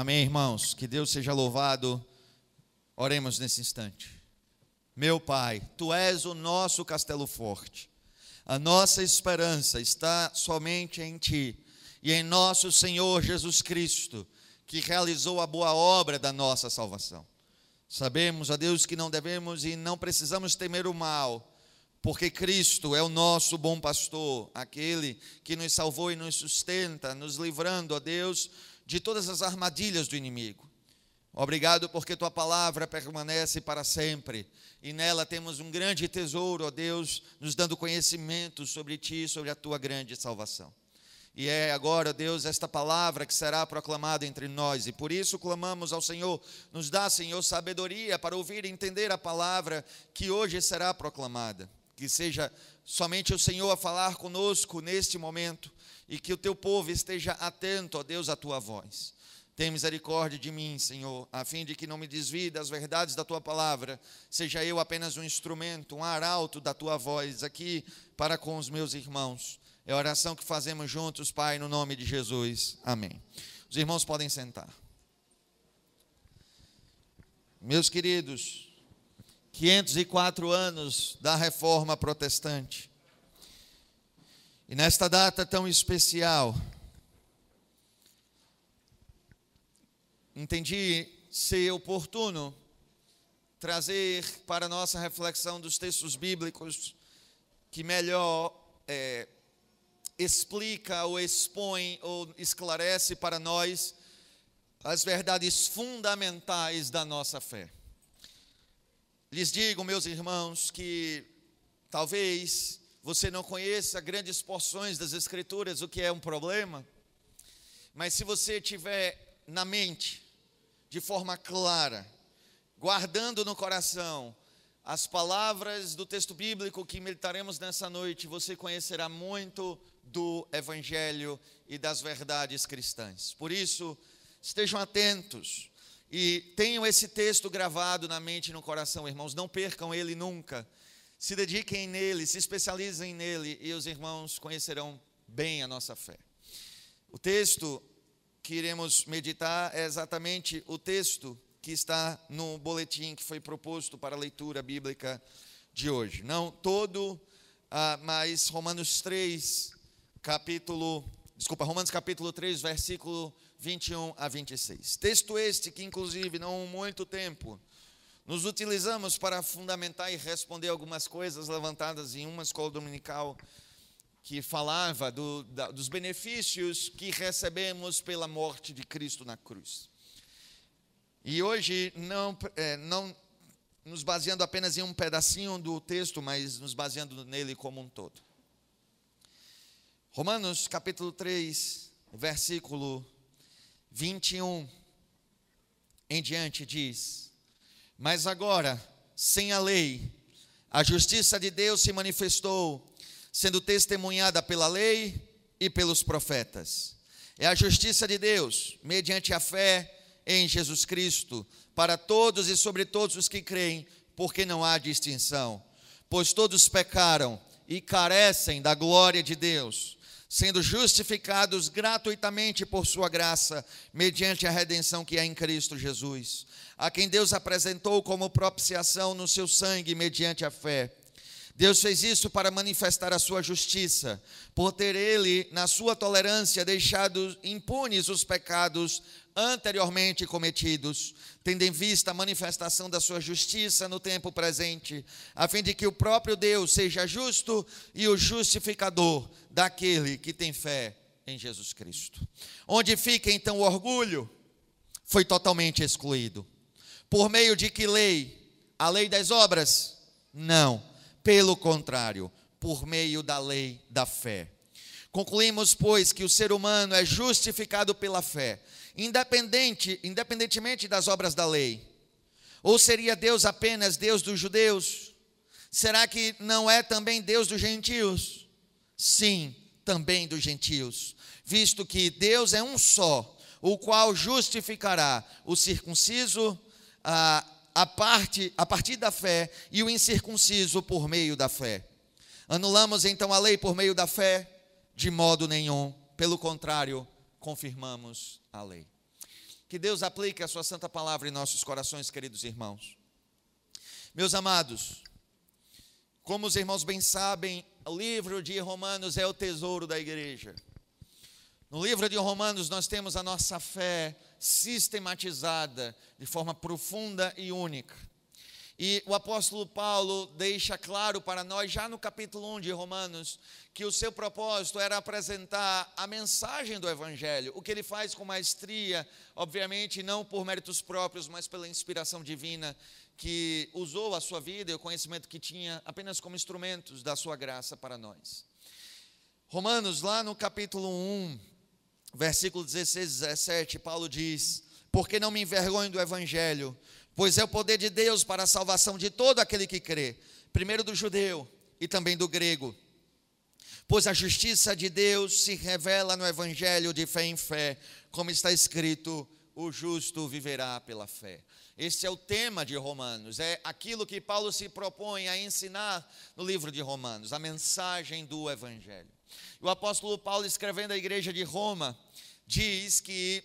Amém, irmãos. Que Deus seja louvado. Oremos nesse instante. Meu Pai, tu és o nosso castelo forte. A nossa esperança está somente em ti e em nosso Senhor Jesus Cristo, que realizou a boa obra da nossa salvação. Sabemos, ó Deus, que não devemos e não precisamos temer o mal, porque Cristo é o nosso bom pastor, aquele que nos salvou e nos sustenta, nos livrando, ó Deus, de todas as armadilhas do inimigo. Obrigado porque tua palavra permanece para sempre e nela temos um grande tesouro, ó Deus, nos dando conhecimento sobre ti, sobre a tua grande salvação. E é agora, Deus, esta palavra que será proclamada entre nós, e por isso clamamos ao Senhor, nos dá, Senhor, sabedoria para ouvir e entender a palavra que hoje será proclamada. Que seja somente o Senhor a falar conosco neste momento, e que o teu povo esteja atento, ó Deus, à tua voz. Tem misericórdia de mim, Senhor, a fim de que não me desvie das verdades da tua palavra, seja eu apenas um instrumento, um arauto da tua voz aqui para com os meus irmãos. É a oração que fazemos juntos, Pai, no nome de Jesus. Amém. Os irmãos podem sentar. Meus queridos, 504 anos da reforma protestante. E nesta data tão especial, entendi ser oportuno trazer para a nossa reflexão dos textos bíblicos que melhor é, explica ou expõe ou esclarece para nós as verdades fundamentais da nossa fé. Lhes digo, meus irmãos, que talvez você não conheça grandes porções das Escrituras, o que é um problema, mas se você tiver na mente, de forma clara, guardando no coração as palavras do texto bíblico que meditaremos nessa noite, você conhecerá muito do Evangelho e das verdades cristãs. Por isso, estejam atentos e tenham esse texto gravado na mente e no coração, irmãos, não percam ele nunca se dediquem nele, se especializem nele e os irmãos conhecerão bem a nossa fé. O texto que iremos meditar é exatamente o texto que está no boletim que foi proposto para a leitura bíblica de hoje. Não todo, ah, mas Romanos 3, capítulo, desculpa, Romanos capítulo 3, versículo 21 a 26. Texto este que, inclusive, não muito tempo, nos utilizamos para fundamentar e responder algumas coisas levantadas em uma escola dominical que falava do, da, dos benefícios que recebemos pela morte de Cristo na cruz. E hoje, não, é, não nos baseando apenas em um pedacinho do texto, mas nos baseando nele como um todo. Romanos capítulo 3, versículo 21 em diante diz: mas agora, sem a lei, a justiça de Deus se manifestou, sendo testemunhada pela lei e pelos profetas. É a justiça de Deus, mediante a fé em Jesus Cristo, para todos e sobre todos os que creem, porque não há distinção. Pois todos pecaram e carecem da glória de Deus, sendo justificados gratuitamente por Sua graça, mediante a redenção que é em Cristo Jesus a quem Deus apresentou como propiciação no seu sangue mediante a fé. Deus fez isso para manifestar a sua justiça, por ter ele, na sua tolerância, deixado impunes os pecados anteriormente cometidos, tendo em vista a manifestação da sua justiça no tempo presente, a fim de que o próprio Deus seja justo e o justificador daquele que tem fé em Jesus Cristo. Onde fica então o orgulho? Foi totalmente excluído. Por meio de que lei? A lei das obras? Não. Pelo contrário, por meio da lei da fé. Concluímos, pois, que o ser humano é justificado pela fé, independente, independentemente das obras da lei. Ou seria Deus apenas Deus dos judeus? Será que não é também Deus dos gentios? Sim, também dos gentios, visto que Deus é um só, o qual justificará o circunciso a, a, parte, a partir da fé e o incircunciso por meio da fé. Anulamos então a lei por meio da fé? De modo nenhum. Pelo contrário, confirmamos a lei. Que Deus aplique a sua santa palavra em nossos corações, queridos irmãos. Meus amados, como os irmãos bem sabem, o livro de Romanos é o tesouro da igreja. No livro de Romanos nós temos a nossa fé sistematizada de forma profunda e única. E o apóstolo Paulo deixa claro para nós, já no capítulo 1 de Romanos, que o seu propósito era apresentar a mensagem do Evangelho, o que ele faz com maestria, obviamente não por méritos próprios, mas pela inspiração divina, que usou a sua vida e o conhecimento que tinha apenas como instrumentos da sua graça para nós. Romanos, lá no capítulo 1, versículo 16 e 17, Paulo diz: Porque não me envergonho do Evangelho pois é o poder de Deus para a salvação de todo aquele que crê, primeiro do judeu e também do grego. Pois a justiça de Deus se revela no evangelho de fé em fé, como está escrito: o justo viverá pela fé. Esse é o tema de Romanos, é aquilo que Paulo se propõe a ensinar no livro de Romanos, a mensagem do evangelho. O apóstolo Paulo, escrevendo à igreja de Roma, diz que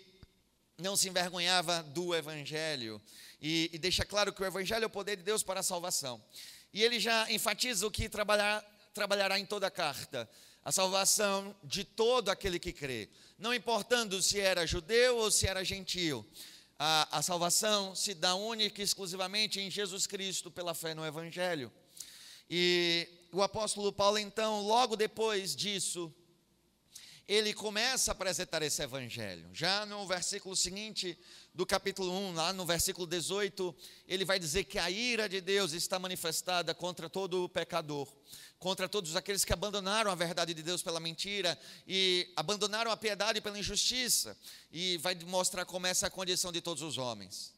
não se envergonhava do evangelho e, e deixa claro que o Evangelho é o poder de Deus para a salvação. E ele já enfatiza o que trabalhar, trabalhará em toda a carta: a salvação de todo aquele que crê, não importando se era judeu ou se era gentio. A, a salvação se dá única e exclusivamente em Jesus Cristo pela fé no Evangelho. E o apóstolo Paulo, então, logo depois disso, ele começa a apresentar esse evangelho. Já no versículo seguinte do capítulo 1, lá no versículo 18, ele vai dizer que a ira de Deus está manifestada contra todo o pecador, contra todos aqueles que abandonaram a verdade de Deus pela mentira e abandonaram a piedade pela injustiça, e vai mostrar como essa é a condição de todos os homens.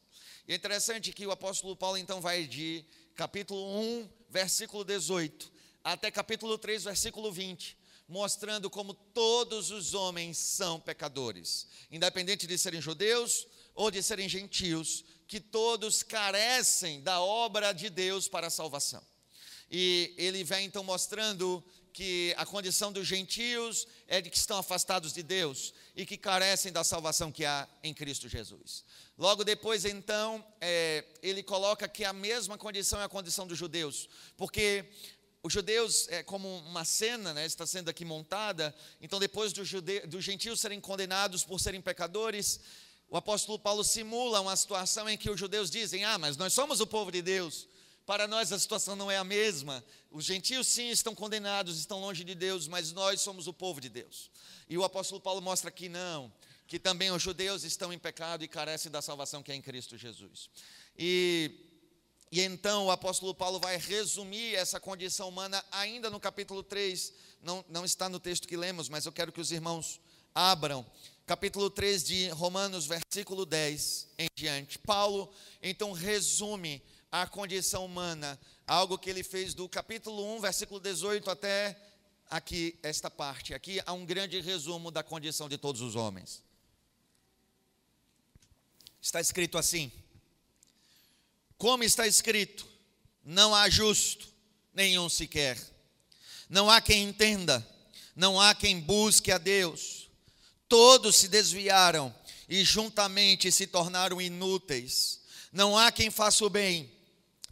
E é interessante que o apóstolo Paulo então vai de capítulo 1, versículo 18, até capítulo 3, versículo 20 mostrando como todos os homens são pecadores, independente de serem judeus ou de serem gentios, que todos carecem da obra de Deus para a salvação. E ele vem então mostrando que a condição dos gentios é de que estão afastados de Deus e que carecem da salvação que há em Cristo Jesus. Logo depois, então, é, ele coloca que a mesma condição é a condição dos judeus, porque os judeus, é como uma cena, né, está sendo aqui montada, então depois dos do gentios serem condenados por serem pecadores, o apóstolo Paulo simula uma situação em que os judeus dizem: Ah, mas nós somos o povo de Deus. Para nós a situação não é a mesma. Os gentios sim estão condenados, estão longe de Deus, mas nós somos o povo de Deus. E o apóstolo Paulo mostra que não, que também os judeus estão em pecado e carecem da salvação que é em Cristo Jesus. E e então o apóstolo Paulo vai resumir essa condição humana ainda no capítulo 3, não, não está no texto que lemos, mas eu quero que os irmãos abram. Capítulo 3 de Romanos, versículo 10 em diante. Paulo então resume a condição humana, algo que ele fez do capítulo 1, versículo 18 até aqui, esta parte. Aqui há um grande resumo da condição de todos os homens. Está escrito assim: como está escrito: não há justo, nenhum sequer. Não há quem entenda, não há quem busque a Deus. Todos se desviaram e juntamente se tornaram inúteis. Não há quem faça o bem,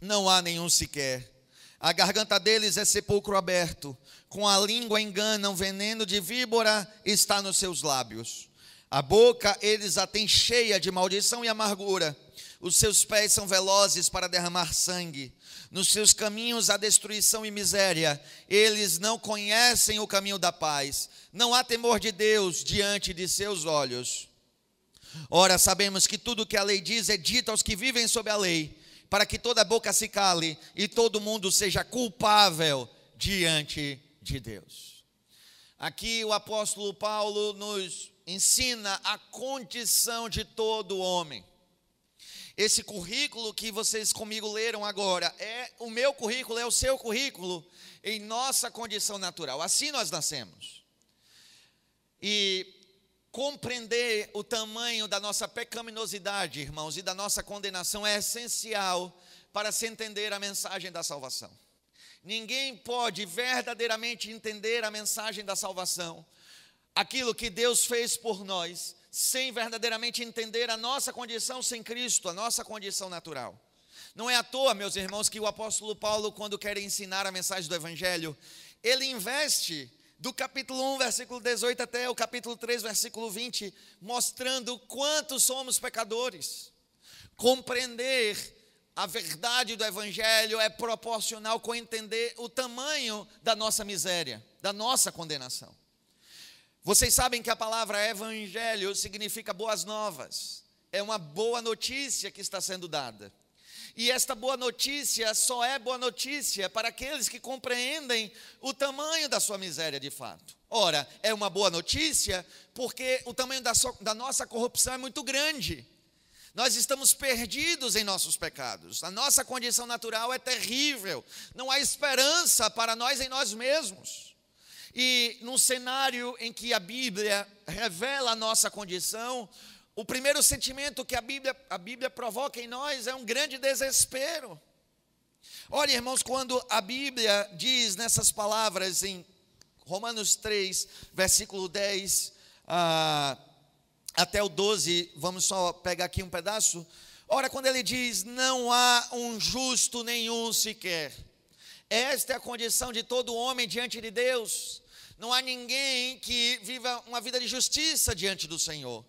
não há nenhum sequer. A garganta deles é sepulcro aberto, com a língua enganam, veneno de víbora está nos seus lábios. A boca eles a têm cheia de maldição e amargura os seus pés são velozes para derramar sangue. Nos seus caminhos há destruição e miséria. Eles não conhecem o caminho da paz. Não há temor de Deus diante de seus olhos. Ora, sabemos que tudo que a lei diz é dito aos que vivem sob a lei, para que toda boca se cale e todo mundo seja culpável diante de Deus. Aqui o apóstolo Paulo nos ensina a condição de todo homem. Esse currículo que vocês comigo leram agora é o meu currículo, é o seu currículo em nossa condição natural. Assim nós nascemos. E compreender o tamanho da nossa pecaminosidade, irmãos, e da nossa condenação é essencial para se entender a mensagem da salvação. Ninguém pode verdadeiramente entender a mensagem da salvação, aquilo que Deus fez por nós, sem verdadeiramente entender a nossa condição sem Cristo, a nossa condição natural. Não é à toa, meus irmãos, que o apóstolo Paulo, quando quer ensinar a mensagem do Evangelho, ele investe do capítulo 1, versículo 18 até o capítulo 3, versículo 20, mostrando quanto somos pecadores. Compreender a verdade do Evangelho é proporcional com entender o tamanho da nossa miséria, da nossa condenação. Vocês sabem que a palavra Evangelho significa boas novas, é uma boa notícia que está sendo dada. E esta boa notícia só é boa notícia para aqueles que compreendem o tamanho da sua miséria de fato. Ora, é uma boa notícia porque o tamanho da, so, da nossa corrupção é muito grande. Nós estamos perdidos em nossos pecados. A nossa condição natural é terrível. Não há esperança para nós em nós mesmos. E num cenário em que a Bíblia revela a nossa condição, o primeiro sentimento que a Bíblia, a Bíblia provoca em nós é um grande desespero. Olha, irmãos, quando a Bíblia diz nessas palavras em Romanos 3, versículo 10 ah, até o 12, vamos só pegar aqui um pedaço. Ora, quando ele diz: Não há um justo nenhum sequer. Esta é a condição de todo homem diante de Deus. Não há ninguém que viva uma vida de justiça diante do Senhor.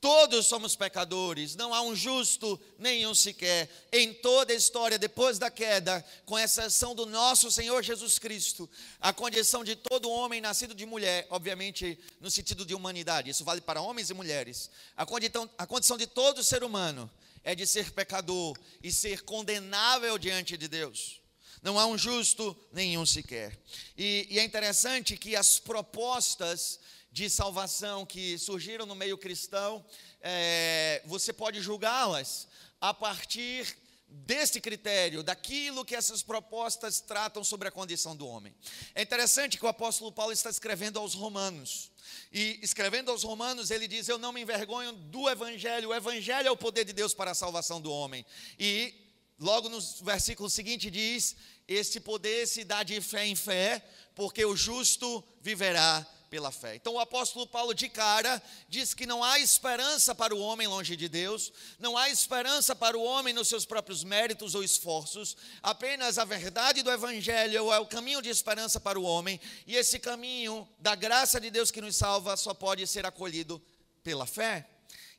Todos somos pecadores, não há um justo nenhum sequer. Em toda a história, depois da queda, com exceção do nosso Senhor Jesus Cristo, a condição de todo homem nascido de mulher, obviamente no sentido de humanidade, isso vale para homens e mulheres. A condição, a condição de todo ser humano é de ser pecador e ser condenável diante de Deus. Não há um justo nenhum sequer. E, e é interessante que as propostas de salvação que surgiram no meio cristão, é, você pode julgá-las a partir desse critério, daquilo que essas propostas tratam sobre a condição do homem. É interessante que o apóstolo Paulo está escrevendo aos Romanos. E escrevendo aos Romanos, ele diz: Eu não me envergonho do Evangelho, o Evangelho é o poder de Deus para a salvação do homem. E logo no versículo seguinte diz: Este poder se dá de fé em fé, porque o justo viverá pela fé. Então o apóstolo Paulo, de cara, diz que não há esperança para o homem longe de Deus, não há esperança para o homem nos seus próprios méritos ou esforços, apenas a verdade do Evangelho é o caminho de esperança para o homem, e esse caminho da graça de Deus que nos salva só pode ser acolhido pela fé.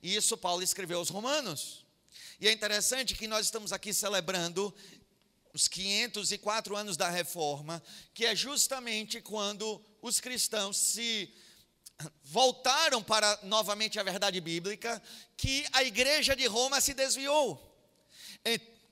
E isso Paulo escreveu aos Romanos. E é interessante que nós estamos aqui celebrando os 504 anos da reforma, que é justamente quando os cristãos se voltaram para novamente a verdade bíblica, que a igreja de Roma se desviou.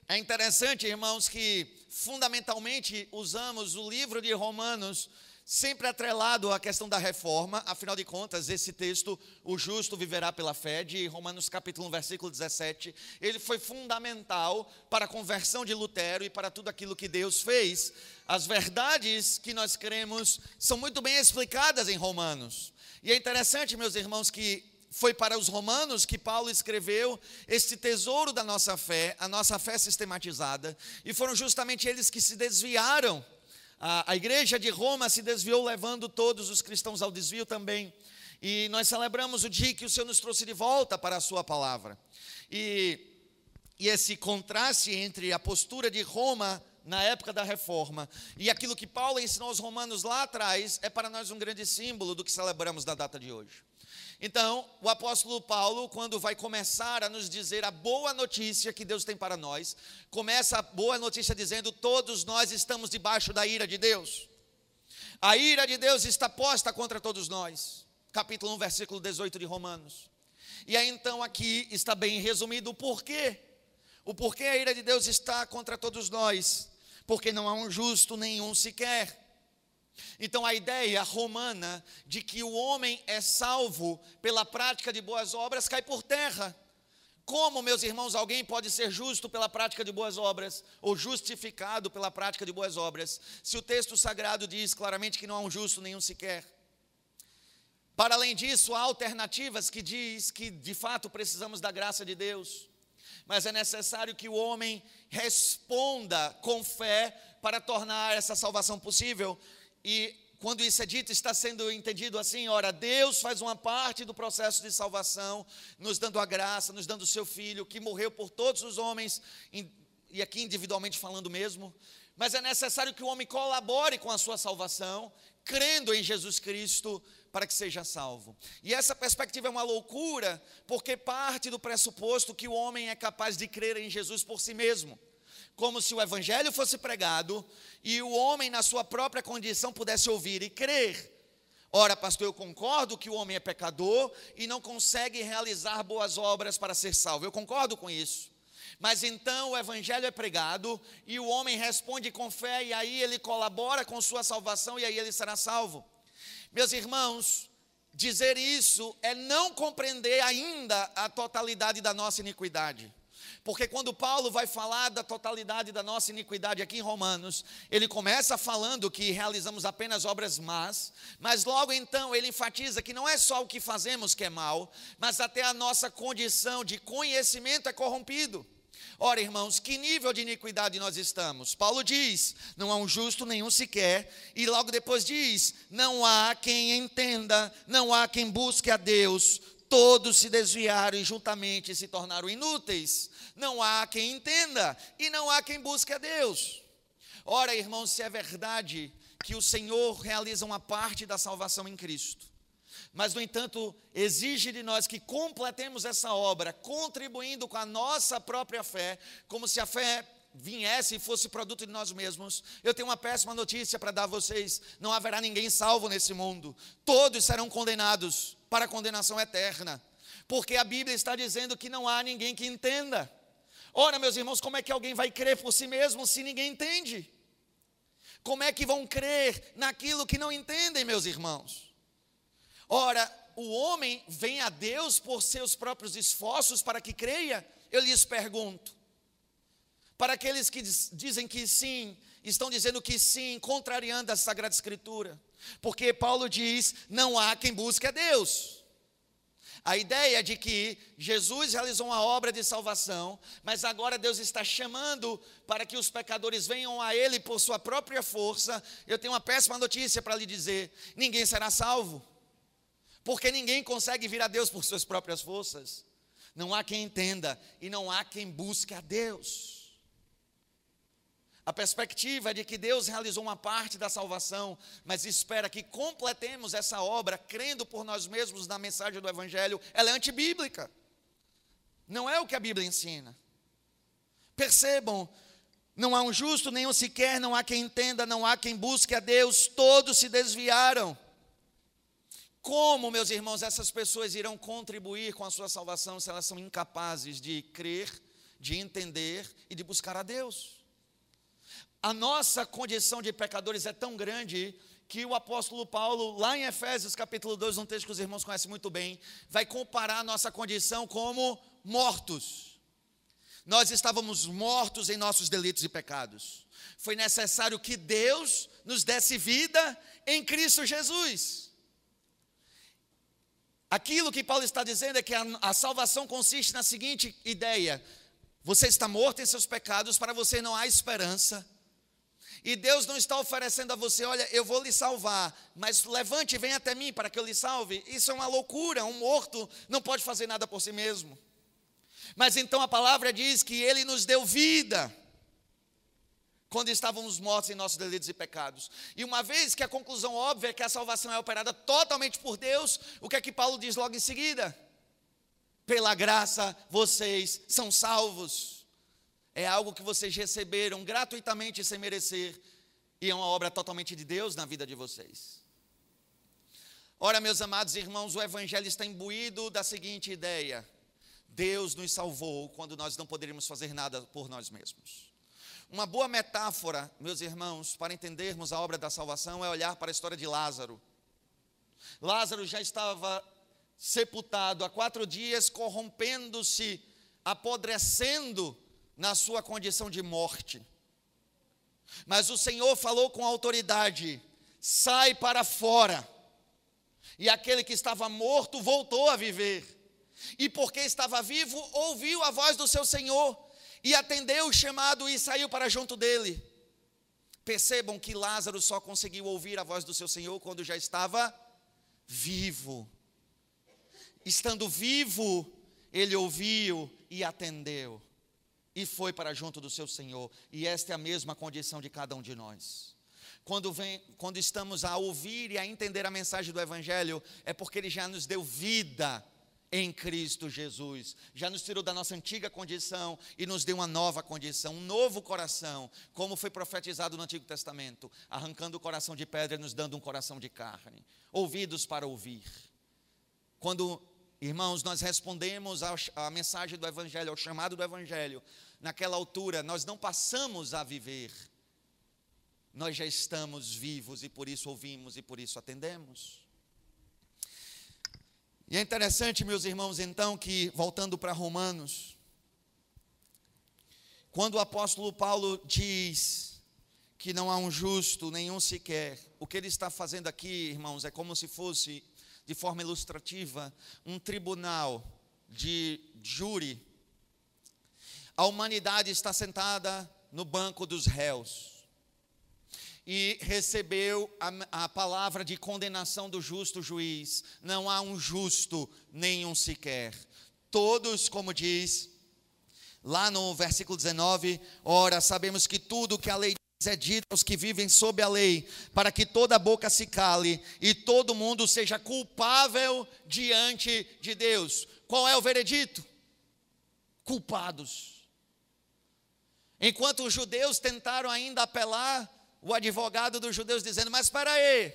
É interessante, irmãos, que fundamentalmente usamos o livro de Romanos sempre atrelado à questão da reforma, afinal de contas, esse texto, o justo viverá pela fé, de Romanos capítulo 1, versículo 17, ele foi fundamental para a conversão de Lutero e para tudo aquilo que Deus fez. As verdades que nós cremos são muito bem explicadas em Romanos. E é interessante, meus irmãos, que foi para os romanos que Paulo escreveu este tesouro da nossa fé, a nossa fé sistematizada, e foram justamente eles que se desviaram a, a igreja de Roma se desviou, levando todos os cristãos ao desvio também. E nós celebramos o dia que o Senhor nos trouxe de volta para a Sua palavra. E, e esse contraste entre a postura de Roma na época da reforma e aquilo que Paulo ensinou aos romanos lá atrás é para nós um grande símbolo do que celebramos na data de hoje. Então, o apóstolo Paulo, quando vai começar a nos dizer a boa notícia que Deus tem para nós, começa a boa notícia dizendo: todos nós estamos debaixo da ira de Deus. A ira de Deus está posta contra todos nós. Capítulo 1, versículo 18 de Romanos. E aí então aqui está bem resumido o porquê. O porquê a ira de Deus está contra todos nós. Porque não há um justo nenhum sequer. Então a ideia romana de que o homem é salvo pela prática de boas obras cai por terra. Como, meus irmãos, alguém pode ser justo pela prática de boas obras, ou justificado pela prática de boas obras, se o texto sagrado diz claramente que não há um justo nenhum sequer? Para além disso, há alternativas que diz que de fato precisamos da graça de Deus, mas é necessário que o homem responda com fé para tornar essa salvação possível. E quando isso é dito, está sendo entendido assim: ora, Deus faz uma parte do processo de salvação, nos dando a graça, nos dando o seu filho, que morreu por todos os homens, e aqui individualmente falando mesmo, mas é necessário que o homem colabore com a sua salvação, crendo em Jesus Cristo para que seja salvo. E essa perspectiva é uma loucura, porque parte do pressuposto que o homem é capaz de crer em Jesus por si mesmo como se o evangelho fosse pregado e o homem, na sua própria condição, pudesse ouvir e crer. Ora, pastor, eu concordo que o homem é pecador e não consegue realizar boas obras para ser salvo. Eu concordo com isso. Mas então o evangelho é pregado e o homem responde com fé e aí ele colabora com sua salvação e aí ele será salvo. Meus irmãos, dizer isso é não compreender ainda a totalidade da nossa iniquidade. Porque quando Paulo vai falar da totalidade da nossa iniquidade aqui em Romanos, ele começa falando que realizamos apenas obras más, mas logo então ele enfatiza que não é só o que fazemos que é mal, mas até a nossa condição de conhecimento é corrompido. Ora, irmãos, que nível de iniquidade nós estamos? Paulo diz: não há um justo nenhum sequer, e logo depois diz: não há quem entenda, não há quem busque a Deus, todos se desviaram e juntamente se tornaram inúteis. Não há quem entenda e não há quem busque a Deus. Ora, irmãos, se é verdade que o Senhor realiza uma parte da salvação em Cristo, mas, no entanto, exige de nós que completemos essa obra, contribuindo com a nossa própria fé, como se a fé viesse e fosse produto de nós mesmos. Eu tenho uma péssima notícia para dar a vocês: não haverá ninguém salvo nesse mundo, todos serão condenados para a condenação eterna, porque a Bíblia está dizendo que não há ninguém que entenda. Ora, meus irmãos, como é que alguém vai crer por si mesmo se ninguém entende? Como é que vão crer naquilo que não entendem, meus irmãos? Ora, o homem vem a Deus por seus próprios esforços para que creia? Eu lhes pergunto. Para aqueles que dizem que sim, estão dizendo que sim, contrariando a Sagrada Escritura. Porque Paulo diz: não há quem busque a Deus. A ideia de que Jesus realizou uma obra de salvação, mas agora Deus está chamando para que os pecadores venham a Ele por sua própria força. Eu tenho uma péssima notícia para lhe dizer: ninguém será salvo, porque ninguém consegue vir a Deus por suas próprias forças. Não há quem entenda e não há quem busque a Deus. A perspectiva é de que Deus realizou uma parte da salvação, mas espera que completemos essa obra crendo por nós mesmos na mensagem do Evangelho, ela é antibíblica. Não é o que a Bíblia ensina. Percebam, não há um justo, nenhum sequer, não há quem entenda, não há quem busque a Deus, todos se desviaram. Como, meus irmãos, essas pessoas irão contribuir com a sua salvação se elas são incapazes de crer, de entender e de buscar a Deus? A nossa condição de pecadores é tão grande que o apóstolo Paulo, lá em Efésios capítulo 2, um texto que os irmãos conhecem muito bem, vai comparar a nossa condição como mortos. Nós estávamos mortos em nossos delitos e pecados. Foi necessário que Deus nos desse vida em Cristo Jesus. Aquilo que Paulo está dizendo é que a, a salvação consiste na seguinte ideia: você está morto em seus pecados, para você não há esperança e Deus não está oferecendo a você, olha, eu vou lhe salvar, mas levante e venha até mim para que eu lhe salve. Isso é uma loucura, um morto não pode fazer nada por si mesmo. Mas então a palavra diz que ele nos deu vida quando estávamos mortos em nossos delitos e pecados. E uma vez que a conclusão óbvia é que a salvação é operada totalmente por Deus, o que é que Paulo diz logo em seguida? Pela graça vocês são salvos é algo que vocês receberam gratuitamente sem merecer, e é uma obra totalmente de Deus na vida de vocês. Ora, meus amados irmãos, o Evangelho está imbuído da seguinte ideia: Deus nos salvou quando nós não poderíamos fazer nada por nós mesmos. Uma boa metáfora, meus irmãos, para entendermos a obra da salvação é olhar para a história de Lázaro. Lázaro já estava sepultado há quatro dias, corrompendo-se, apodrecendo na sua condição de morte. Mas o Senhor falou com autoridade: sai para fora. E aquele que estava morto voltou a viver. E porque estava vivo, ouviu a voz do seu Senhor e atendeu o chamado e saiu para junto dele. percebam que Lázaro só conseguiu ouvir a voz do seu Senhor quando já estava vivo. Estando vivo, ele ouviu e atendeu, e foi para junto do seu Senhor. E esta é a mesma condição de cada um de nós. Quando, vem, quando estamos a ouvir e a entender a mensagem do Evangelho, é porque ele já nos deu vida em Cristo Jesus. Já nos tirou da nossa antiga condição e nos deu uma nova condição, um novo coração, como foi profetizado no Antigo Testamento, arrancando o coração de pedra e nos dando um coração de carne. Ouvidos para ouvir. Quando, irmãos, nós respondemos à mensagem do Evangelho, ao chamado do Evangelho, naquela altura, nós não passamos a viver, nós já estamos vivos e por isso ouvimos e por isso atendemos. E é interessante, meus irmãos, então, que, voltando para Romanos, quando o apóstolo Paulo diz que não há um justo, nenhum sequer, o que ele está fazendo aqui, irmãos, é como se fosse, de forma ilustrativa, um tribunal de júri. A humanidade está sentada no banco dos réus e recebeu a, a, palavra de condenação do justo juiz. Não há um justo, nenhum sequer. Todos, como diz lá no versículo 19, ora, sabemos que tudo que a lei diz é dito aos que vivem sob a lei, para que toda boca se cale e todo mundo seja culpável diante de Deus. Qual é o veredito? Culpados. Enquanto os judeus tentaram ainda apelar o advogado dos judeus dizendo: Mas espera aí,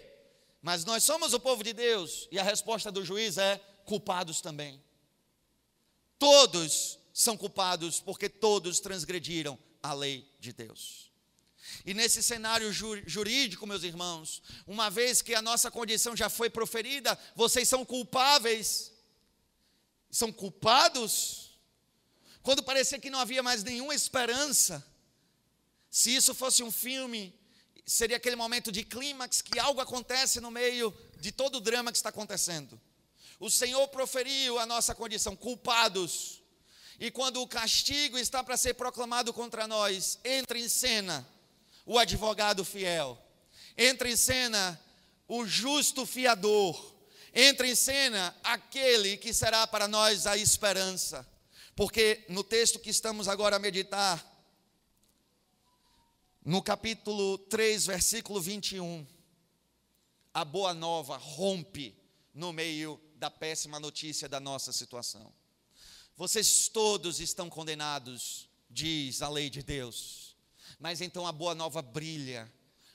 mas nós somos o povo de Deus. E a resposta do juiz é: culpados também. Todos são culpados porque todos transgrediram a lei de Deus. E nesse cenário jurídico, meus irmãos, uma vez que a nossa condição já foi proferida, vocês são culpáveis, são culpados. Quando parecia que não havia mais nenhuma esperança, se isso fosse um filme, seria aquele momento de clímax que algo acontece no meio de todo o drama que está acontecendo. O Senhor proferiu a nossa condição, culpados. E quando o castigo está para ser proclamado contra nós, entra em cena o advogado fiel, entra em cena o justo fiador, entra em cena aquele que será para nós a esperança. Porque no texto que estamos agora a meditar, no capítulo 3, versículo 21, a boa nova rompe no meio da péssima notícia da nossa situação. Vocês todos estão condenados, diz a lei de Deus. Mas então a boa nova brilha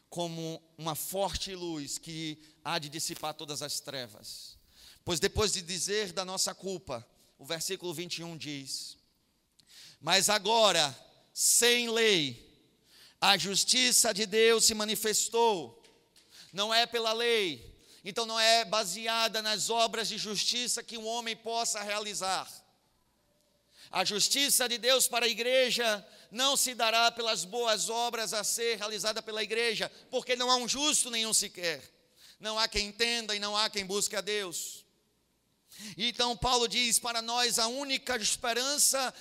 como uma forte luz que há de dissipar todas as trevas. Pois depois de dizer da nossa culpa, o versículo 21 diz: Mas agora, sem lei, a justiça de Deus se manifestou, não é pela lei, então não é baseada nas obras de justiça que um homem possa realizar. A justiça de Deus para a igreja não se dará pelas boas obras a ser realizada pela igreja, porque não há um justo nenhum sequer. Não há quem entenda e não há quem busque a Deus. Então Paulo diz: para nós a única esperança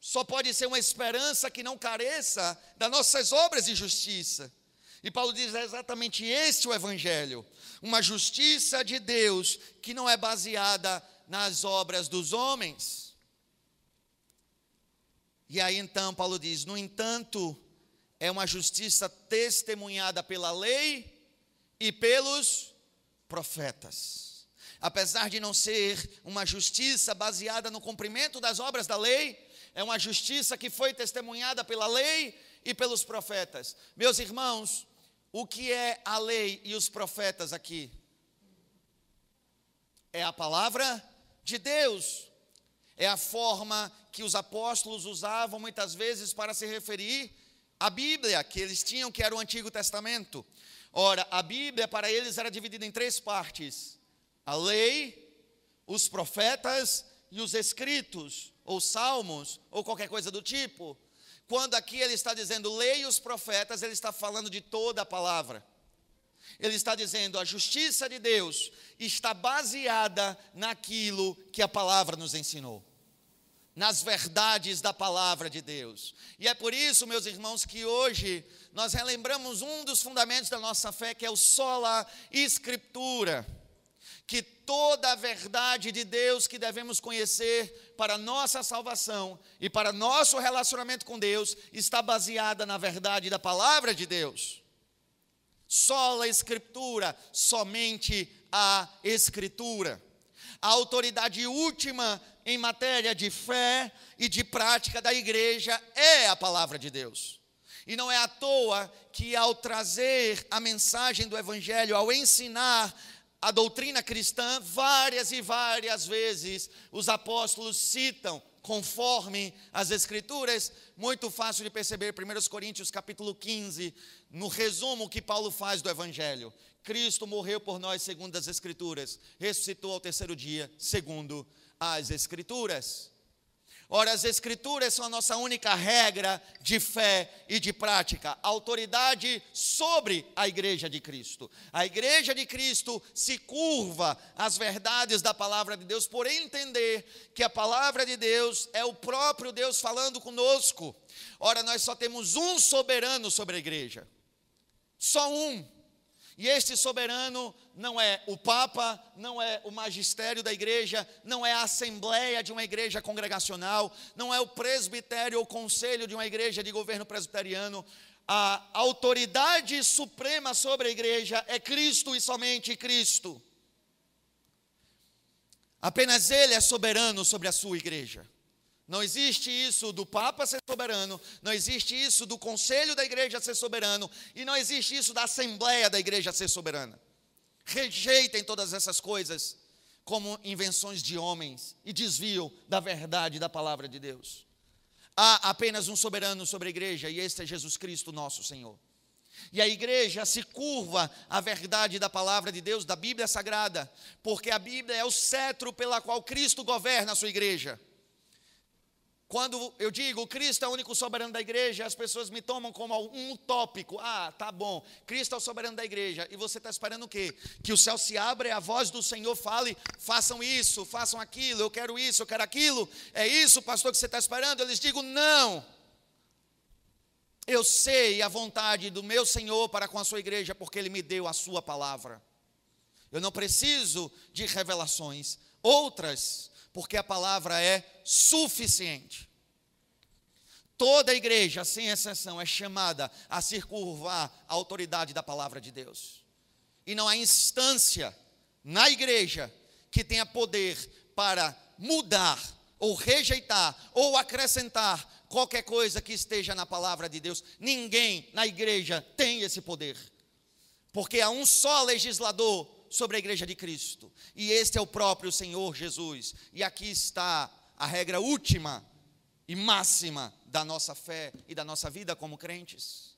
só pode ser uma esperança que não careça das nossas obras de justiça. E Paulo diz: é exatamente este o Evangelho, uma justiça de Deus que não é baseada nas obras dos homens. E aí então Paulo diz: no entanto, é uma justiça testemunhada pela lei e pelos profetas. Apesar de não ser uma justiça baseada no cumprimento das obras da lei, é uma justiça que foi testemunhada pela lei e pelos profetas. Meus irmãos, o que é a lei e os profetas aqui? É a palavra de Deus. É a forma que os apóstolos usavam muitas vezes para se referir à Bíblia, que eles tinham, que era o Antigo Testamento. Ora, a Bíblia para eles era dividida em três partes: a lei, os profetas e os escritos ou salmos, ou qualquer coisa do tipo. Quando aqui ele está dizendo leia os profetas, ele está falando de toda a palavra. Ele está dizendo a justiça de Deus está baseada naquilo que a palavra nos ensinou. nas verdades da palavra de Deus. E é por isso, meus irmãos, que hoje nós relembramos um dos fundamentos da nossa fé, que é o sola escritura, que toda a verdade de Deus que devemos conhecer para nossa salvação e para nosso relacionamento com Deus está baseada na verdade da palavra de Deus. Sola escritura, somente a escritura. A autoridade última em matéria de fé e de prática da igreja é a palavra de Deus. E não é à toa que, ao trazer a mensagem do Evangelho, ao ensinar a doutrina cristã, várias e várias vezes os apóstolos citam, conforme as Escrituras, muito fácil de perceber, 1 Coríntios capítulo 15, no resumo que Paulo faz do Evangelho. Cristo morreu por nós segundo as Escrituras, ressuscitou ao terceiro dia, segundo as Escrituras. Ora, as Escrituras são a nossa única regra de fé e de prática, autoridade sobre a Igreja de Cristo. A Igreja de Cristo se curva às verdades da palavra de Deus, por entender que a palavra de Deus é o próprio Deus falando conosco. Ora, nós só temos um soberano sobre a igreja, só um. E este soberano não é o Papa, não é o magistério da igreja, não é a assembleia de uma igreja congregacional, não é o presbitério ou conselho de uma igreja de governo presbiteriano. A autoridade suprema sobre a igreja é Cristo e somente Cristo. Apenas Ele é soberano sobre a sua igreja. Não existe isso do Papa ser soberano, não existe isso do conselho da igreja ser soberano, e não existe isso da assembleia da igreja ser soberana. Rejeitem todas essas coisas como invenções de homens e desvio da verdade da palavra de Deus. Há apenas um soberano sobre a igreja, e este é Jesus Cristo, nosso Senhor. E a igreja se curva à verdade da palavra de Deus, da Bíblia Sagrada, porque a Bíblia é o cetro pela qual Cristo governa a sua igreja. Quando eu digo Cristo é o único soberano da igreja, as pessoas me tomam como um utópico. Ah, tá bom, Cristo é o soberano da igreja. E você está esperando o quê? Que o céu se abra e a voz do Senhor fale: façam isso, façam aquilo, eu quero isso, eu quero aquilo. É isso, pastor, que você está esperando? Eu lhes digo: não. Eu sei a vontade do meu Senhor para com a sua igreja, porque Ele me deu a sua palavra. Eu não preciso de revelações. Outras porque a palavra é suficiente. Toda a igreja, sem exceção, é chamada a se curvar à autoridade da palavra de Deus. E não há instância na igreja que tenha poder para mudar, ou rejeitar, ou acrescentar qualquer coisa que esteja na palavra de Deus. Ninguém na igreja tem esse poder. Porque há um só legislador sobre a igreja de Cristo. E este é o próprio Senhor Jesus. E aqui está a regra última e máxima da nossa fé e da nossa vida como crentes.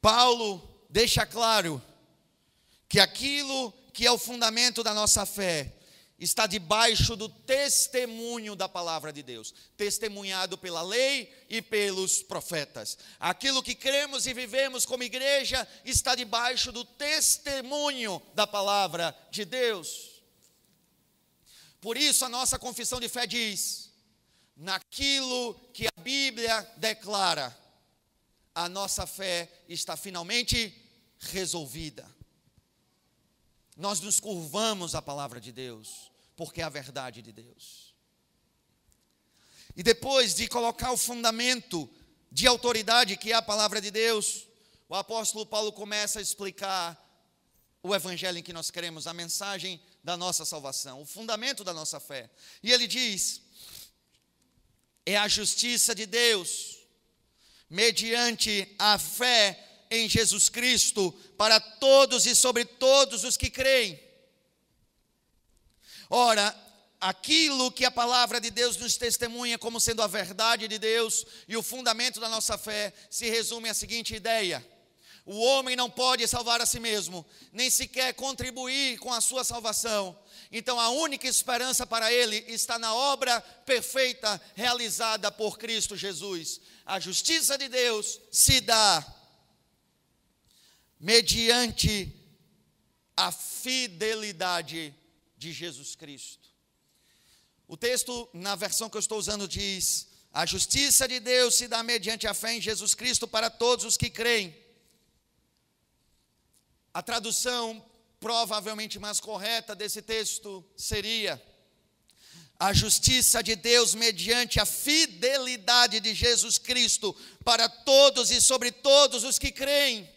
Paulo deixa claro que aquilo que é o fundamento da nossa fé está debaixo do testemunho da palavra de Deus, testemunhado pela lei e pelos profetas. Aquilo que cremos e vivemos como igreja está debaixo do testemunho da palavra de Deus. Por isso a nossa confissão de fé diz: naquilo que a Bíblia declara, a nossa fé está finalmente resolvida. Nós nos curvamos à palavra de Deus, porque é a verdade de Deus. E depois de colocar o fundamento de autoridade que é a palavra de Deus, o apóstolo Paulo começa a explicar o evangelho em que nós queremos, a mensagem da nossa salvação, o fundamento da nossa fé. E ele diz: é a justiça de Deus, mediante a fé em Jesus Cristo para todos e sobre todos os que creem. Ora, aquilo que a palavra de Deus nos testemunha como sendo a verdade de Deus e o fundamento da nossa fé se resume à seguinte ideia: o homem não pode salvar a si mesmo, nem sequer contribuir com a sua salvação. Então a única esperança para ele está na obra perfeita realizada por Cristo Jesus. A justiça de Deus se dá mediante a fidelidade de Jesus Cristo. O texto, na versão que eu estou usando, diz: A justiça de Deus se dá mediante a fé em Jesus Cristo para todos os que creem. A tradução provavelmente mais correta desse texto seria: a justiça de Deus mediante a fidelidade de Jesus Cristo para todos e sobre todos os que creem.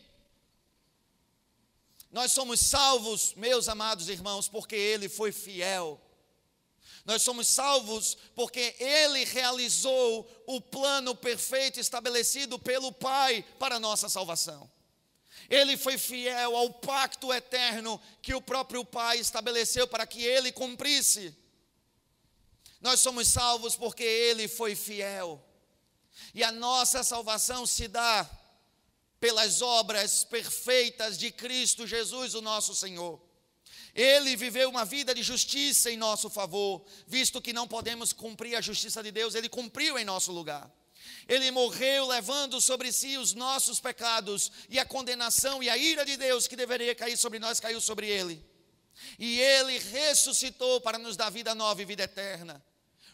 Nós somos salvos, meus amados irmãos, porque Ele foi fiel. Nós somos salvos porque Ele realizou o plano perfeito estabelecido pelo Pai para a nossa salvação. Ele foi fiel ao pacto eterno que o próprio Pai estabeleceu para que ele cumprisse. Nós somos salvos porque ele foi fiel. E a nossa salvação se dá pelas obras perfeitas de Cristo Jesus, o nosso Senhor. Ele viveu uma vida de justiça em nosso favor, visto que não podemos cumprir a justiça de Deus, ele cumpriu em nosso lugar. Ele morreu levando sobre si os nossos pecados e a condenação e a ira de Deus que deveria cair sobre nós caiu sobre ele. E ele ressuscitou para nos dar vida nova e vida eterna.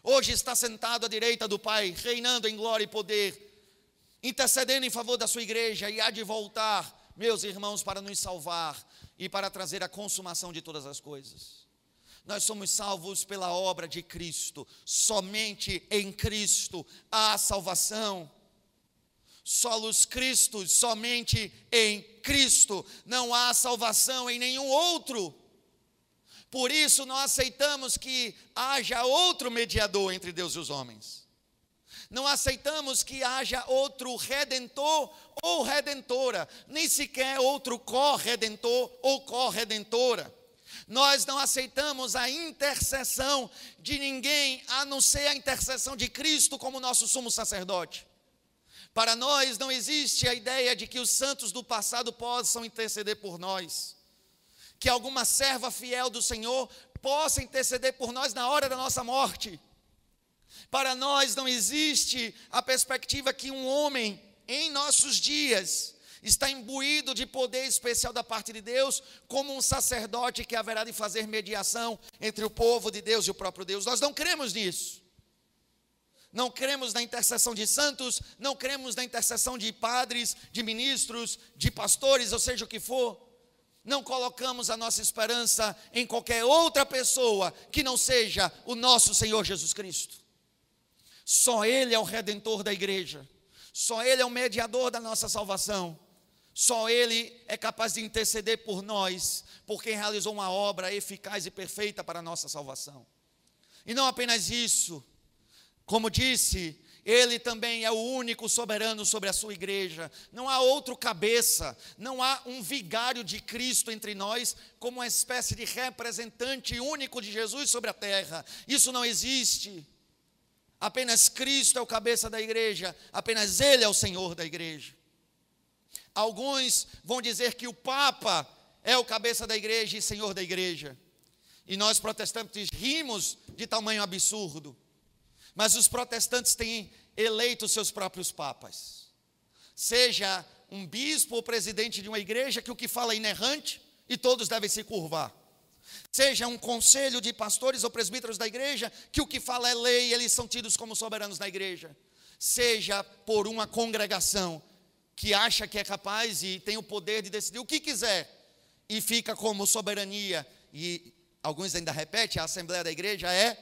Hoje está sentado à direita do Pai, reinando em glória e poder, intercedendo em favor da sua igreja e há de voltar, meus irmãos, para nos salvar e para trazer a consumação de todas as coisas. Nós somos salvos pela obra de Cristo. Somente em Cristo há salvação. Solos Cristo, somente em Cristo. Não há salvação em nenhum outro. Por isso não aceitamos que haja outro mediador entre Deus e os homens. Não aceitamos que haja outro redentor ou redentora, nem sequer outro corredentor ou corredentora. Nós não aceitamos a intercessão de ninguém a não ser a intercessão de Cristo como nosso sumo sacerdote. Para nós não existe a ideia de que os santos do passado possam interceder por nós, que alguma serva fiel do Senhor possa interceder por nós na hora da nossa morte. Para nós não existe a perspectiva que um homem em nossos dias está imbuído de poder especial da parte de Deus, como um sacerdote que haverá de fazer mediação entre o povo de Deus e o próprio Deus. Nós não cremos nisso. Não cremos na intercessão de santos, não cremos na intercessão de padres, de ministros, de pastores, ou seja o que for. Não colocamos a nossa esperança em qualquer outra pessoa que não seja o nosso Senhor Jesus Cristo. Só Ele é o redentor da igreja, só Ele é o mediador da nossa salvação. Só Ele é capaz de interceder por nós, porque realizou uma obra eficaz e perfeita para a nossa salvação. E não apenas isso, como disse, Ele também é o único soberano sobre a sua igreja. Não há outro cabeça, não há um vigário de Cristo entre nós, como uma espécie de representante único de Jesus sobre a terra. Isso não existe. Apenas Cristo é o cabeça da igreja, apenas Ele é o Senhor da igreja. Alguns vão dizer que o Papa é o cabeça da igreja e senhor da igreja. E nós protestantes rimos de tamanho absurdo. Mas os protestantes têm eleito seus próprios papas. Seja um bispo ou presidente de uma igreja que o que fala é inerrante e todos devem se curvar. Seja um conselho de pastores ou presbíteros da igreja que o que fala é lei eles são tidos como soberanos na igreja. Seja por uma congregação que acha que é capaz e tem o poder de decidir o que quiser e fica como soberania. E alguns ainda repetem: a Assembleia da Igreja é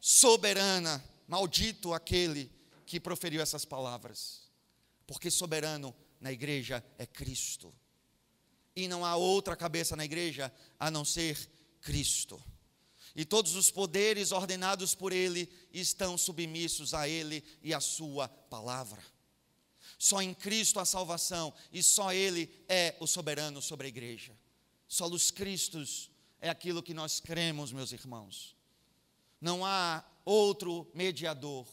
soberana. Maldito aquele que proferiu essas palavras, porque soberano na igreja é Cristo. E não há outra cabeça na igreja a não ser Cristo. E todos os poderes ordenados por Ele estão submissos a Ele e à Sua palavra. Só em Cristo a salvação e só Ele é o soberano sobre a igreja. Só os Cristos é aquilo que nós cremos, meus irmãos. Não há outro mediador,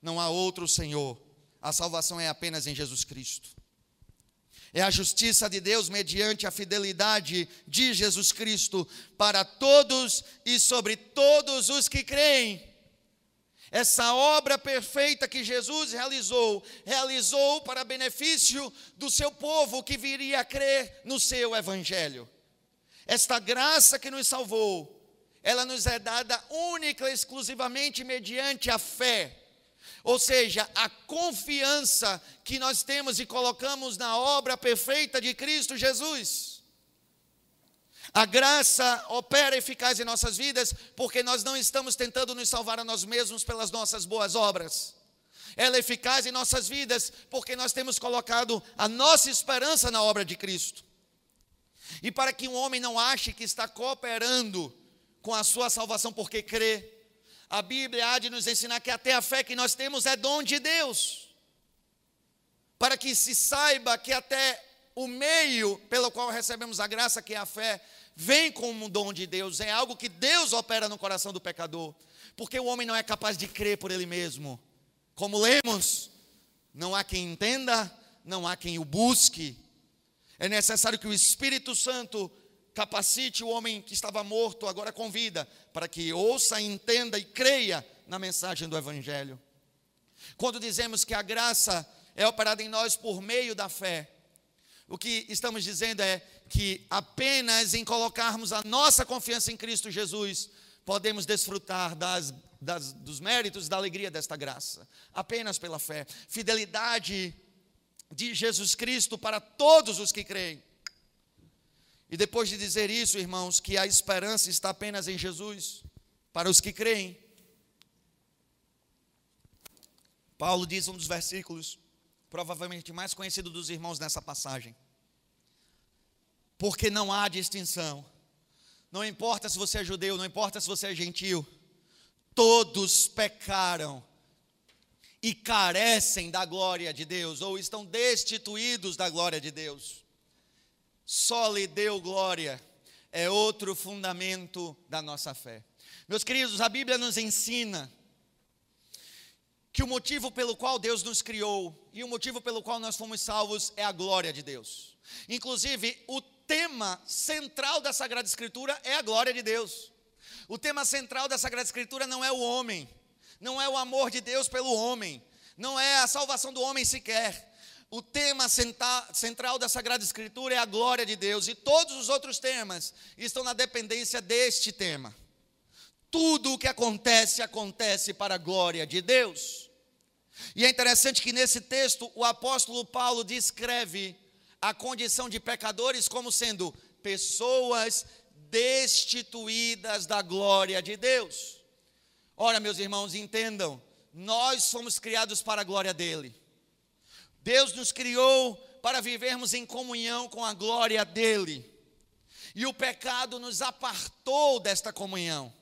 não há outro Senhor. A salvação é apenas em Jesus Cristo. É a justiça de Deus mediante a fidelidade de Jesus Cristo para todos e sobre todos os que creem. Essa obra perfeita que Jesus realizou, realizou para benefício do seu povo que viria a crer no seu evangelho. Esta graça que nos salvou, ela nos é dada única e exclusivamente mediante a fé. Ou seja, a confiança que nós temos e colocamos na obra perfeita de Cristo Jesus. A graça opera eficaz em nossas vidas porque nós não estamos tentando nos salvar a nós mesmos pelas nossas boas obras. Ela é eficaz em nossas vidas porque nós temos colocado a nossa esperança na obra de Cristo. E para que um homem não ache que está cooperando com a sua salvação porque crê, a Bíblia há de nos ensinar que até a fé que nós temos é dom de Deus. Para que se saiba que até o meio pelo qual recebemos a graça, que é a fé, vem como um dom de Deus, é algo que Deus opera no coração do pecador, porque o homem não é capaz de crer por ele mesmo. Como lemos, não há quem entenda, não há quem o busque. É necessário que o Espírito Santo capacite o homem que estava morto, agora com vida, para que ouça, entenda e creia na mensagem do Evangelho. Quando dizemos que a graça é operada em nós por meio da fé, o que estamos dizendo é que apenas em colocarmos a nossa confiança em Cristo Jesus, podemos desfrutar das, das, dos méritos da alegria desta graça, apenas pela fé. Fidelidade de Jesus Cristo para todos os que creem. E depois de dizer isso, irmãos, que a esperança está apenas em Jesus, para os que creem, Paulo diz um dos versículos, provavelmente mais conhecido dos irmãos nessa passagem. Porque não há distinção. Não importa se você é judeu, não importa se você é gentil, todos pecaram e carecem da glória de Deus, ou estão destituídos da glória de Deus só lhe deu glória, é outro fundamento da nossa fé. Meus queridos, a Bíblia nos ensina que o motivo pelo qual Deus nos criou e o motivo pelo qual nós fomos salvos é a glória de Deus. Inclusive, o tema central da Sagrada Escritura é a glória de Deus. O tema central da Sagrada Escritura não é o homem, não é o amor de Deus pelo homem, não é a salvação do homem sequer o tema central da Sagrada Escritura é a glória de Deus, e todos os outros temas estão na dependência deste tema. Tudo o que acontece, acontece para a glória de Deus. E é interessante que nesse texto o apóstolo Paulo descreve a condição de pecadores como sendo pessoas destituídas da glória de Deus. Ora, meus irmãos, entendam, nós fomos criados para a glória dele. Deus nos criou para vivermos em comunhão com a glória dEle. E o pecado nos apartou desta comunhão.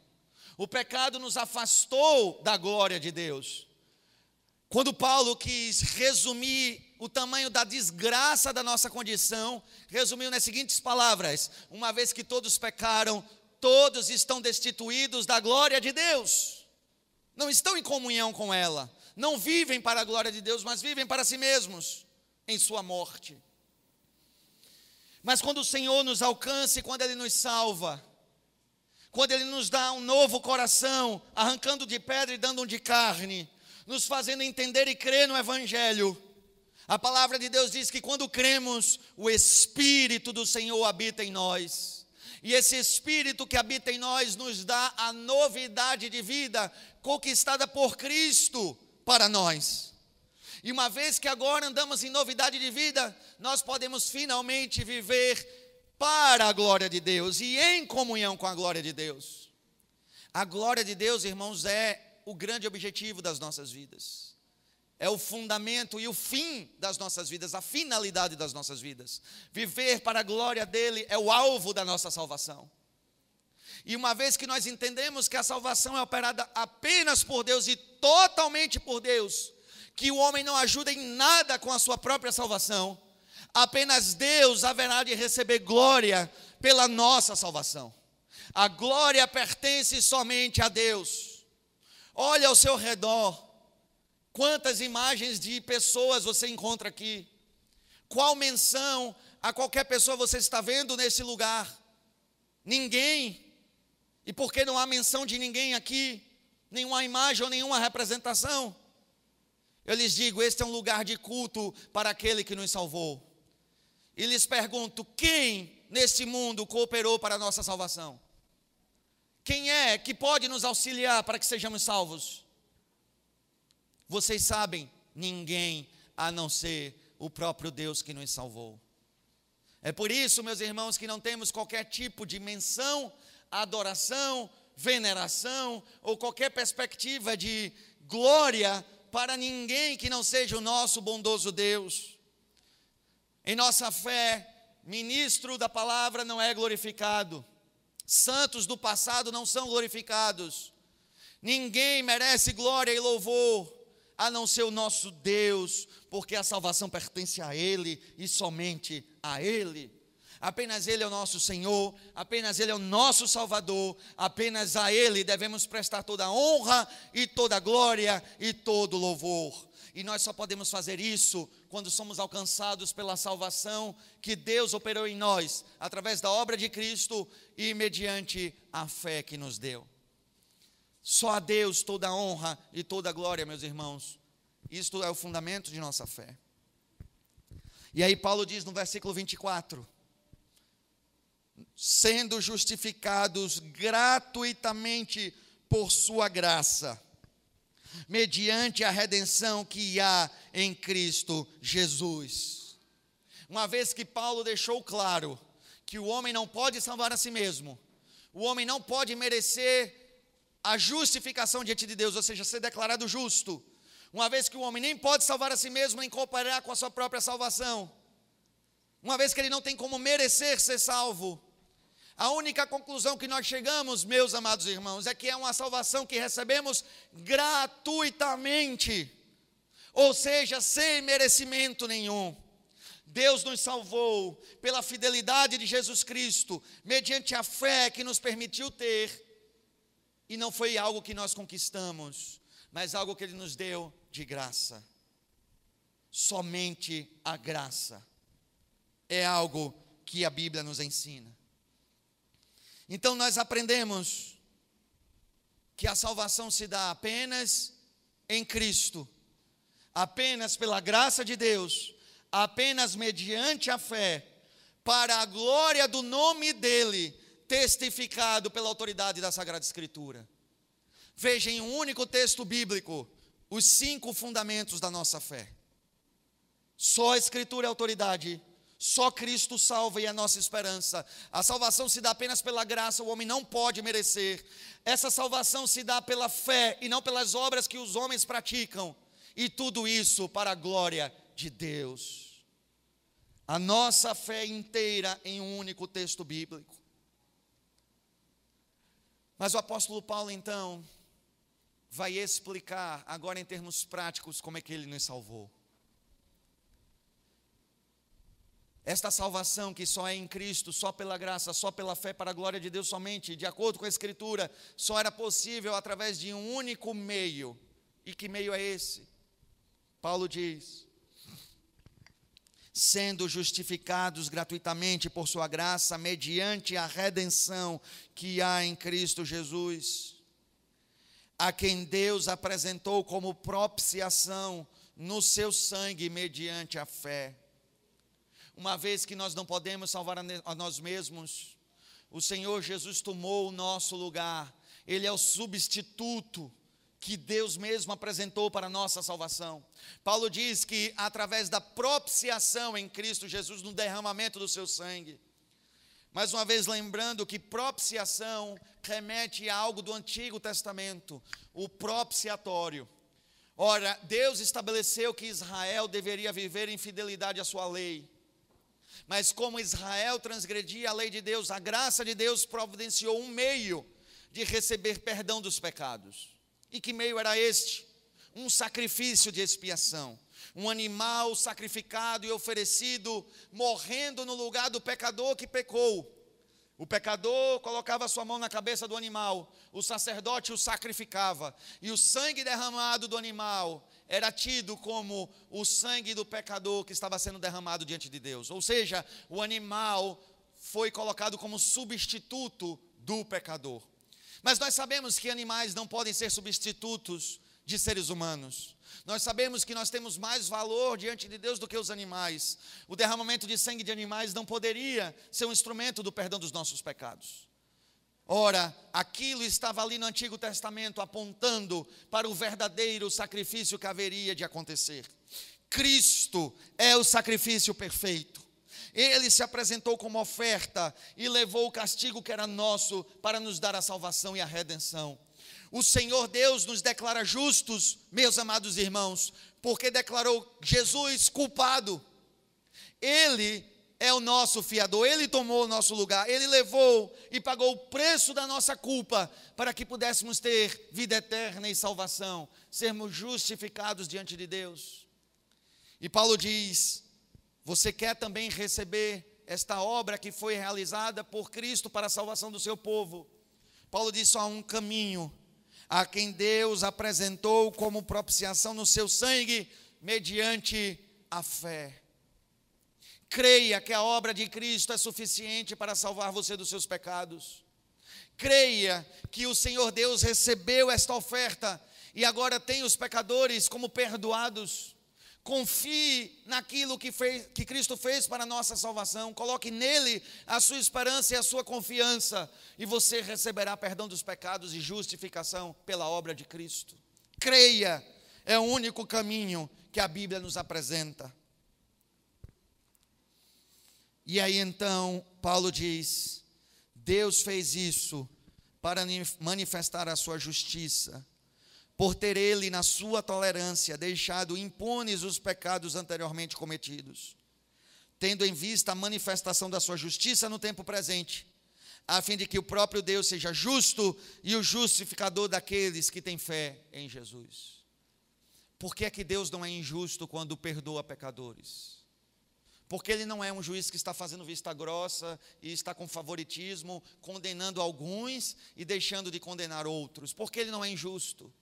O pecado nos afastou da glória de Deus. Quando Paulo quis resumir o tamanho da desgraça da nossa condição, resumiu nas seguintes palavras: Uma vez que todos pecaram, todos estão destituídos da glória de Deus, não estão em comunhão com ela não vivem para a glória de Deus, mas vivem para si mesmos em sua morte. Mas quando o Senhor nos alcança e quando Ele nos salva, quando Ele nos dá um novo coração, arrancando de pedra e dando um de carne, nos fazendo entender e crer no Evangelho, a palavra de Deus diz que quando cremos, o Espírito do Senhor habita em nós. E esse Espírito que habita em nós nos dá a novidade de vida conquistada por Cristo para nós. E uma vez que agora andamos em novidade de vida, nós podemos finalmente viver para a glória de Deus e em comunhão com a glória de Deus. A glória de Deus, irmãos, é o grande objetivo das nossas vidas. É o fundamento e o fim das nossas vidas, a finalidade das nossas vidas. Viver para a glória dele é o alvo da nossa salvação. E uma vez que nós entendemos que a salvação é operada apenas por Deus e totalmente por Deus, que o homem não ajuda em nada com a sua própria salvação, apenas Deus haverá de receber glória pela nossa salvação. A glória pertence somente a Deus. Olha ao seu redor, quantas imagens de pessoas você encontra aqui. Qual menção a qualquer pessoa você está vendo nesse lugar? Ninguém. E por que não há menção de ninguém aqui? Nenhuma imagem ou nenhuma representação? Eu lhes digo: este é um lugar de culto para aquele que nos salvou. E lhes pergunto: quem neste mundo cooperou para a nossa salvação? Quem é que pode nos auxiliar para que sejamos salvos? Vocês sabem, ninguém a não ser o próprio Deus que nos salvou. É por isso, meus irmãos, que não temos qualquer tipo de menção, adoração, veneração ou qualquer perspectiva de glória para ninguém que não seja o nosso bondoso Deus. Em nossa fé, ministro da palavra não é glorificado, santos do passado não são glorificados, ninguém merece glória e louvor a não ser o nosso Deus, porque a salvação pertence a Ele e somente a Ele. Apenas Ele é o nosso Senhor, apenas Ele é o nosso Salvador, apenas a Ele devemos prestar toda a honra e toda a glória e todo o louvor. E nós só podemos fazer isso quando somos alcançados pela salvação que Deus operou em nós, através da obra de Cristo e mediante a fé que nos deu. Só a Deus toda a honra e toda a glória, meus irmãos. Isto é o fundamento de nossa fé. E aí Paulo diz no versículo 24: sendo justificados gratuitamente por sua graça, mediante a redenção que há em Cristo Jesus. Uma vez que Paulo deixou claro que o homem não pode salvar a si mesmo, o homem não pode merecer a justificação diante de Deus, ou seja, ser declarado justo. Uma vez que o homem nem pode salvar a si mesmo, nem cooperar com a sua própria salvação. Uma vez que ele não tem como merecer ser salvo. A única conclusão que nós chegamos, meus amados irmãos, é que é uma salvação que recebemos gratuitamente. Ou seja, sem merecimento nenhum. Deus nos salvou pela fidelidade de Jesus Cristo, mediante a fé que nos permitiu ter e não foi algo que nós conquistamos, mas algo que Ele nos deu de graça. Somente a graça é algo que a Bíblia nos ensina. Então nós aprendemos que a salvação se dá apenas em Cristo, apenas pela graça de Deus, apenas mediante a fé, para a glória do nome dEle, testificado pela autoridade da Sagrada Escritura. Veja em um único texto bíblico os cinco fundamentos da nossa fé. Só a Escritura é autoridade, só Cristo salva e é a nossa esperança. A salvação se dá apenas pela graça, o homem não pode merecer. Essa salvação se dá pela fé e não pelas obras que os homens praticam. E tudo isso para a glória de Deus. A nossa fé inteira em um único texto bíblico. Mas o apóstolo Paulo, então, vai explicar, agora em termos práticos, como é que ele nos salvou. Esta salvação que só é em Cristo, só pela graça, só pela fé, para a glória de Deus somente, de acordo com a Escritura, só era possível através de um único meio. E que meio é esse? Paulo diz: sendo justificados gratuitamente por Sua graça, mediante a redenção que há em Cristo Jesus, a quem Deus apresentou como propiciação no seu sangue, mediante a fé. Uma vez que nós não podemos salvar a nós mesmos, o Senhor Jesus tomou o nosso lugar, Ele é o substituto que Deus mesmo apresentou para a nossa salvação. Paulo diz que através da propiciação em Cristo Jesus, no derramamento do seu sangue. Mais uma vez lembrando que propiciação remete a algo do Antigo Testamento, o propiciatório. Ora, Deus estabeleceu que Israel deveria viver em fidelidade à sua lei. Mas como Israel transgredia a lei de Deus, a graça de Deus providenciou um meio de receber perdão dos pecados. E que meio era este? Um sacrifício de expiação. Um animal sacrificado e oferecido, morrendo no lugar do pecador que pecou. O pecador colocava sua mão na cabeça do animal, o sacerdote o sacrificava, e o sangue derramado do animal era tido como o sangue do pecador que estava sendo derramado diante de Deus. Ou seja, o animal foi colocado como substituto do pecador. Mas nós sabemos que animais não podem ser substitutos de seres humanos. Nós sabemos que nós temos mais valor diante de Deus do que os animais. O derramamento de sangue de animais não poderia ser um instrumento do perdão dos nossos pecados. Ora, aquilo estava ali no Antigo Testamento apontando para o verdadeiro sacrifício que haveria de acontecer. Cristo é o sacrifício perfeito. Ele se apresentou como oferta e levou o castigo que era nosso para nos dar a salvação e a redenção. O Senhor Deus nos declara justos, meus amados irmãos, porque declarou Jesus culpado. Ele é o nosso fiador, ele tomou o nosso lugar, ele levou e pagou o preço da nossa culpa para que pudéssemos ter vida eterna e salvação, sermos justificados diante de Deus. E Paulo diz: Você quer também receber esta obra que foi realizada por Cristo para a salvação do seu povo? Paulo diz: só há um caminho, a quem Deus apresentou como propiciação no seu sangue, mediante a fé. Creia que a obra de Cristo é suficiente para salvar você dos seus pecados. Creia que o Senhor Deus recebeu esta oferta e agora tem os pecadores como perdoados. Confie naquilo que, fez, que Cristo fez para a nossa salvação. Coloque nele a sua esperança e a sua confiança, e você receberá perdão dos pecados e justificação pela obra de Cristo. Creia, é o único caminho que a Bíblia nos apresenta. E aí então, Paulo diz: Deus fez isso para manifestar a sua justiça, por ter ele, na sua tolerância, deixado impunes os pecados anteriormente cometidos, tendo em vista a manifestação da sua justiça no tempo presente, a fim de que o próprio Deus seja justo e o justificador daqueles que têm fé em Jesus. Por que é que Deus não é injusto quando perdoa pecadores? Porque ele não é um juiz que está fazendo vista grossa e está com favoritismo, condenando alguns e deixando de condenar outros. Porque ele não é injusto.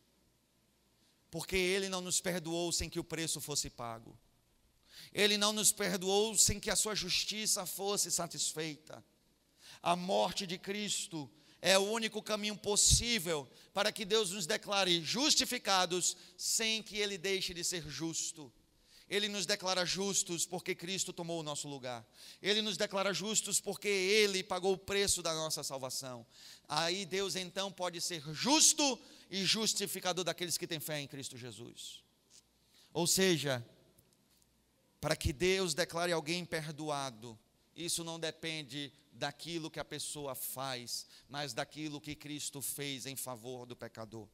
Porque ele não nos perdoou sem que o preço fosse pago. Ele não nos perdoou sem que a sua justiça fosse satisfeita. A morte de Cristo é o único caminho possível para que Deus nos declare justificados sem que ele deixe de ser justo. Ele nos declara justos porque Cristo tomou o nosso lugar. Ele nos declara justos porque Ele pagou o preço da nossa salvação. Aí Deus então pode ser justo e justificador daqueles que têm fé em Cristo Jesus. Ou seja, para que Deus declare alguém perdoado, isso não depende daquilo que a pessoa faz, mas daquilo que Cristo fez em favor do pecador.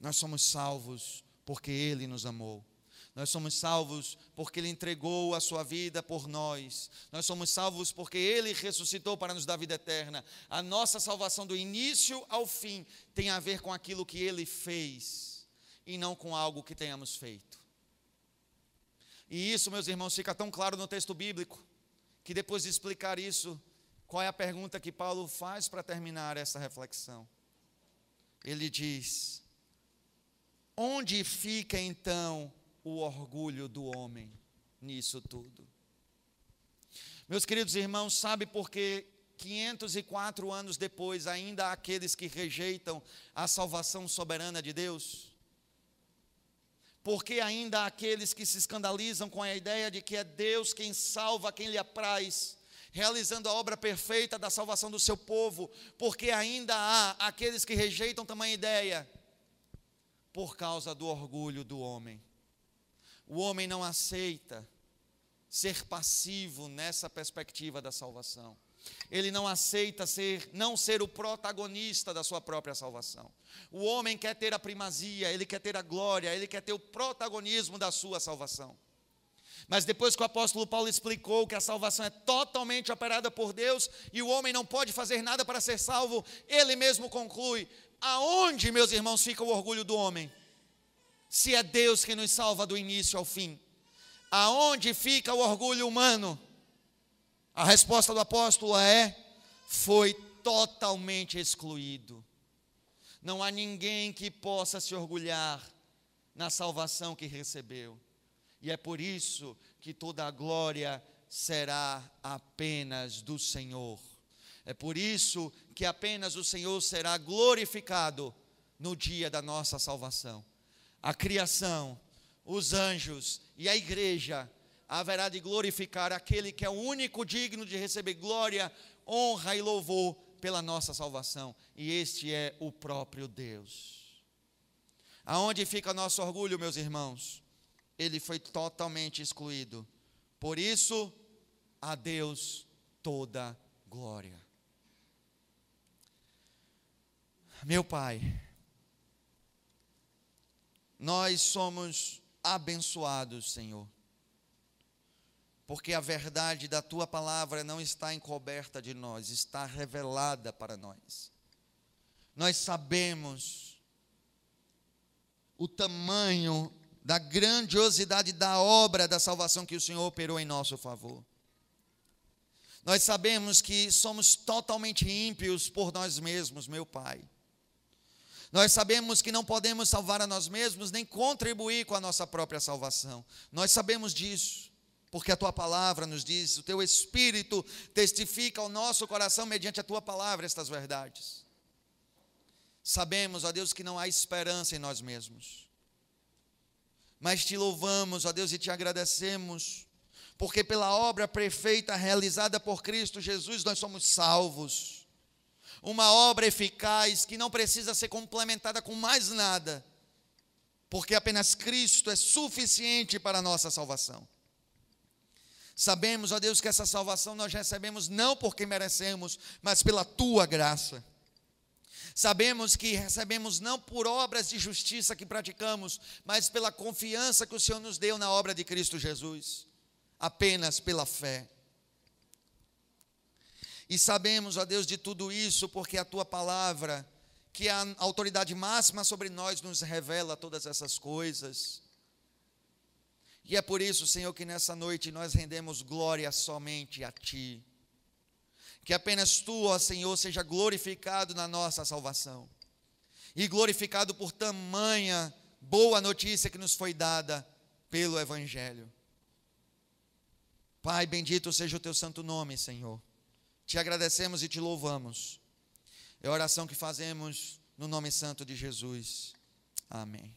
Nós somos salvos porque Ele nos amou. Nós somos salvos porque Ele entregou a sua vida por nós. Nós somos salvos porque Ele ressuscitou para nos dar vida eterna. A nossa salvação do início ao fim tem a ver com aquilo que Ele fez e não com algo que tenhamos feito. E isso, meus irmãos, fica tão claro no texto bíblico que depois de explicar isso, qual é a pergunta que Paulo faz para terminar essa reflexão? Ele diz: Onde fica então o orgulho do homem nisso tudo? Meus queridos irmãos, sabe por que 504 anos depois ainda há aqueles que rejeitam a salvação soberana de Deus? Porque ainda há aqueles que se escandalizam com a ideia de que é Deus quem salva quem lhe apraz, realizando a obra perfeita da salvação do seu povo, porque ainda há aqueles que rejeitam tamanha ideia por causa do orgulho do homem. O homem não aceita ser passivo nessa perspectiva da salvação. Ele não aceita ser, não ser o protagonista da sua própria salvação. O homem quer ter a primazia, ele quer ter a glória, ele quer ter o protagonismo da sua salvação. Mas depois que o apóstolo Paulo explicou que a salvação é totalmente operada por Deus e o homem não pode fazer nada para ser salvo, ele mesmo conclui: aonde, meus irmãos, fica o orgulho do homem? Se é Deus que nos salva do início ao fim. Aonde fica o orgulho humano? A resposta do apóstolo é: foi totalmente excluído. Não há ninguém que possa se orgulhar na salvação que recebeu. E é por isso que toda a glória será apenas do Senhor. É por isso que apenas o Senhor será glorificado no dia da nossa salvação. A criação, os anjos e a igreja haverá de glorificar aquele que é o único digno de receber glória, honra e louvor pela nossa salvação, e este é o próprio Deus. Aonde fica nosso orgulho, meus irmãos? Ele foi totalmente excluído. Por isso, a Deus toda glória. Meu Pai, nós somos abençoados, Senhor, porque a verdade da tua palavra não está encoberta de nós, está revelada para nós. Nós sabemos o tamanho da grandiosidade da obra da salvação que o Senhor operou em nosso favor. Nós sabemos que somos totalmente ímpios por nós mesmos, meu Pai. Nós sabemos que não podemos salvar a nós mesmos nem contribuir com a nossa própria salvação. Nós sabemos disso, porque a tua palavra nos diz, o teu espírito testifica ao nosso coração mediante a tua palavra estas verdades. Sabemos, ó Deus, que não há esperança em nós mesmos. Mas te louvamos, ó Deus, e te agradecemos, porque pela obra perfeita realizada por Cristo Jesus nós somos salvos uma obra eficaz que não precisa ser complementada com mais nada, porque apenas Cristo é suficiente para a nossa salvação. Sabemos, ó Deus, que essa salvação nós recebemos não porque merecemos, mas pela tua graça. Sabemos que recebemos não por obras de justiça que praticamos, mas pela confiança que o Senhor nos deu na obra de Cristo Jesus, apenas pela fé. E sabemos, ó Deus, de tudo isso, porque a tua palavra, que é a autoridade máxima sobre nós, nos revela todas essas coisas. E é por isso, Senhor, que nessa noite nós rendemos glória somente a Ti. Que apenas Tu, ó Senhor, seja glorificado na nossa salvação. E glorificado por tamanha boa notícia que nos foi dada pelo Evangelho. Pai, bendito seja o Teu santo nome, Senhor. Te agradecemos e te louvamos. É a oração que fazemos no nome santo de Jesus. Amém.